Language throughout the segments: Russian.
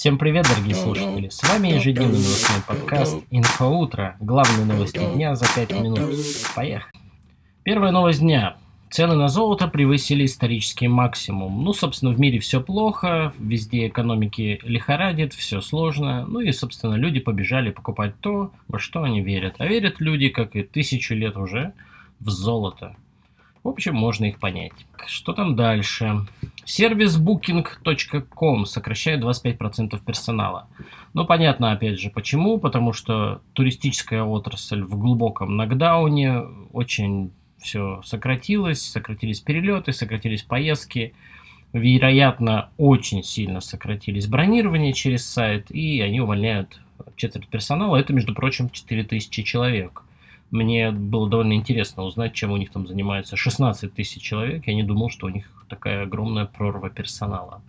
Всем привет, дорогие слушатели! С вами ежедневный новостной подкаст «Инфоутро». Главные новости дня за 5 минут. Поехали! Первая новость дня. Цены на золото превысили исторический максимум. Ну, собственно, в мире все плохо, везде экономики лихорадит, все сложно. Ну и, собственно, люди побежали покупать то, во что они верят. А верят люди, как и тысячу лет уже, в золото. В общем, можно их понять. Что там дальше? Сервис booking.com сокращает 25% персонала. Ну, понятно, опять же, почему. Потому что туристическая отрасль в глубоком нокдауне очень все сократилось, сократились перелеты, сократились поездки, вероятно, очень сильно сократились бронирования через сайт, и они увольняют четверть персонала. Это, между прочим, 4000 человек. Мне было довольно интересно узнать, чем у них там занимается 16 тысяч человек. Я не думал, что у них такая огромная прорва персонала.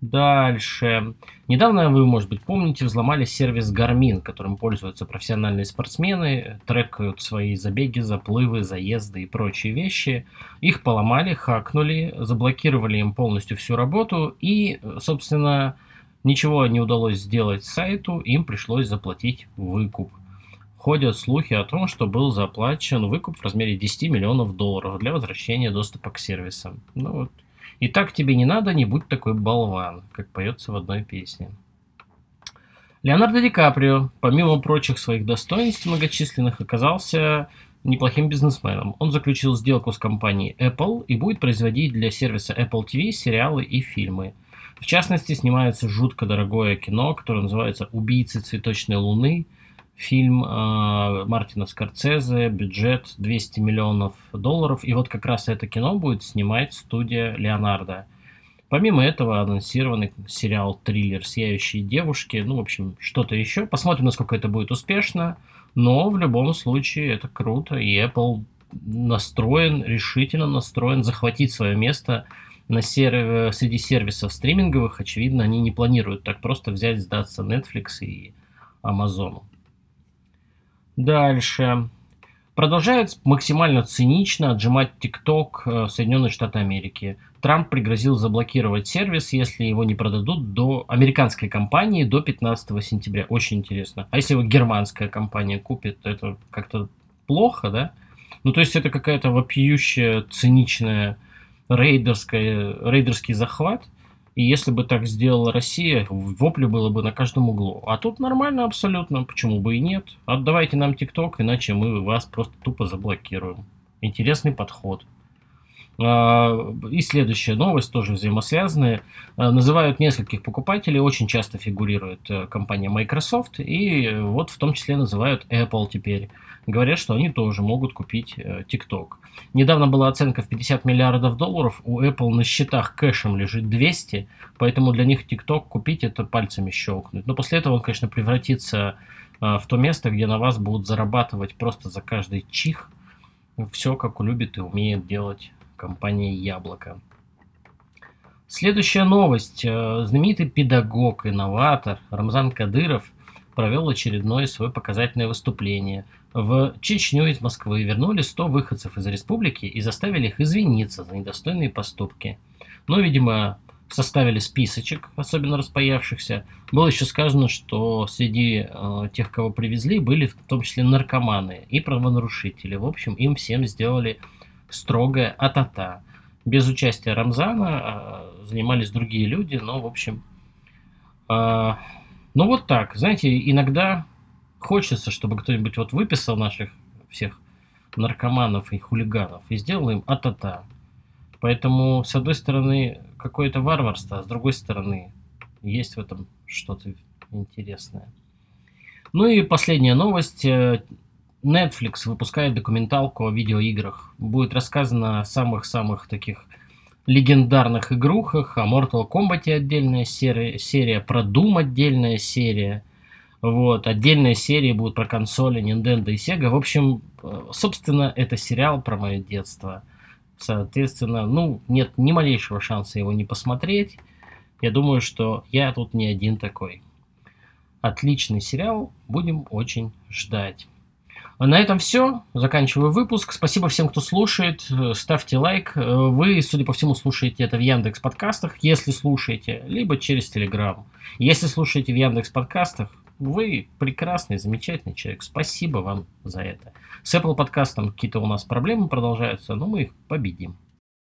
Дальше. Недавно, вы, может быть, помните, взломали сервис Garmin, которым пользуются профессиональные спортсмены, трекают свои забеги, заплывы, заезды и прочие вещи. Их поломали, хакнули, заблокировали им полностью всю работу и, собственно, ничего не удалось сделать сайту, им пришлось заплатить выкуп. Ходят слухи о том, что был заплачен выкуп в размере 10 миллионов долларов для возвращения доступа к сервисам. Ну вот, и так тебе не надо, не будь такой болван, как поется в одной песне. Леонардо Ди Каприо, помимо прочих своих достоинств многочисленных, оказался неплохим бизнесменом. Он заключил сделку с компанией Apple и будет производить для сервиса Apple TV сериалы и фильмы. В частности, снимается жутко дорогое кино, которое называется «Убийцы цветочной луны», фильм э, Мартина Скорцезе, бюджет 200 миллионов долларов. И вот как раз это кино будет снимать студия Леонардо. Помимо этого анонсированный сериал «Триллер. Сияющие девушки». Ну, в общем, что-то еще. Посмотрим, насколько это будет успешно. Но в любом случае это круто. И Apple настроен, решительно настроен захватить свое место на серв... среди сервисов стриминговых. Очевидно, они не планируют так просто взять, сдаться Netflix и Amazon. Дальше. Продолжает максимально цинично отжимать TikTok э, Соединенные Штаты Америки. Трамп пригрозил заблокировать сервис, если его не продадут до американской компании до 15 сентября. Очень интересно. А если его германская компания купит, то это как-то плохо, да? Ну, то есть это какая-то вопиющая, циничная рейдерская, рейдерский захват – и если бы так сделала Россия, вопли было бы на каждом углу. А тут нормально абсолютно, почему бы и нет. Отдавайте нам ТикТок, иначе мы вас просто тупо заблокируем. Интересный подход. А, и следующая новость, тоже взаимосвязанная. А, называют нескольких покупателей, очень часто фигурирует э, компания Microsoft, и вот в том числе называют Apple теперь. Говорят, что они тоже могут купить э, TikTok. Недавно была оценка в 50 миллиардов долларов, у Apple на счетах кэшем лежит 200, поэтому для них TikTok купить это пальцами щелкнуть. Но после этого он, конечно, превратится а, в то место, где на вас будут зарабатывать просто за каждый чих. Все, как любит и умеет делать компания «Яблоко». Следующая новость. Э, знаменитый педагог, инноватор Рамзан Кадыров провел очередное свое показательное выступление. В Чечню из Москвы вернули 100 выходцев из республики и заставили их извиниться за недостойные поступки. Но, видимо, составили списочек, особенно распаявшихся. Было еще сказано, что среди э, тех, кого привезли, были в том числе наркоманы и правонарушители. В общем, им всем сделали строгая атата. Без участия Рамзана а, занимались другие люди, но, в общем, а, ну вот так. Знаете, иногда хочется, чтобы кто-нибудь вот выписал наших всех наркоманов и хулиганов и сделал им атата. Поэтому, с одной стороны, какое-то варварство, а с другой стороны, есть в этом что-то интересное. Ну и последняя новость. Netflix выпускает документалку о видеоиграх. Будет рассказано о самых-самых таких легендарных игрухах, о Mortal Kombat отдельная серия, серия про Doom отдельная серия. Вот, отдельные серии будут про консоли Nintendo и Sega. В общем, собственно, это сериал про мое детство. Соответственно, ну, нет ни малейшего шанса его не посмотреть. Я думаю, что я тут не один такой. Отличный сериал, будем очень ждать. На этом все. Заканчиваю выпуск. Спасибо всем, кто слушает. Ставьте лайк. Вы, судя по всему, слушаете это в Яндекс подкастах, если слушаете, либо через Телеграм. Если слушаете в Яндекс подкастах, вы прекрасный, замечательный человек. Спасибо вам за это. С Apple подкастом какие-то у нас проблемы продолжаются, но мы их победим.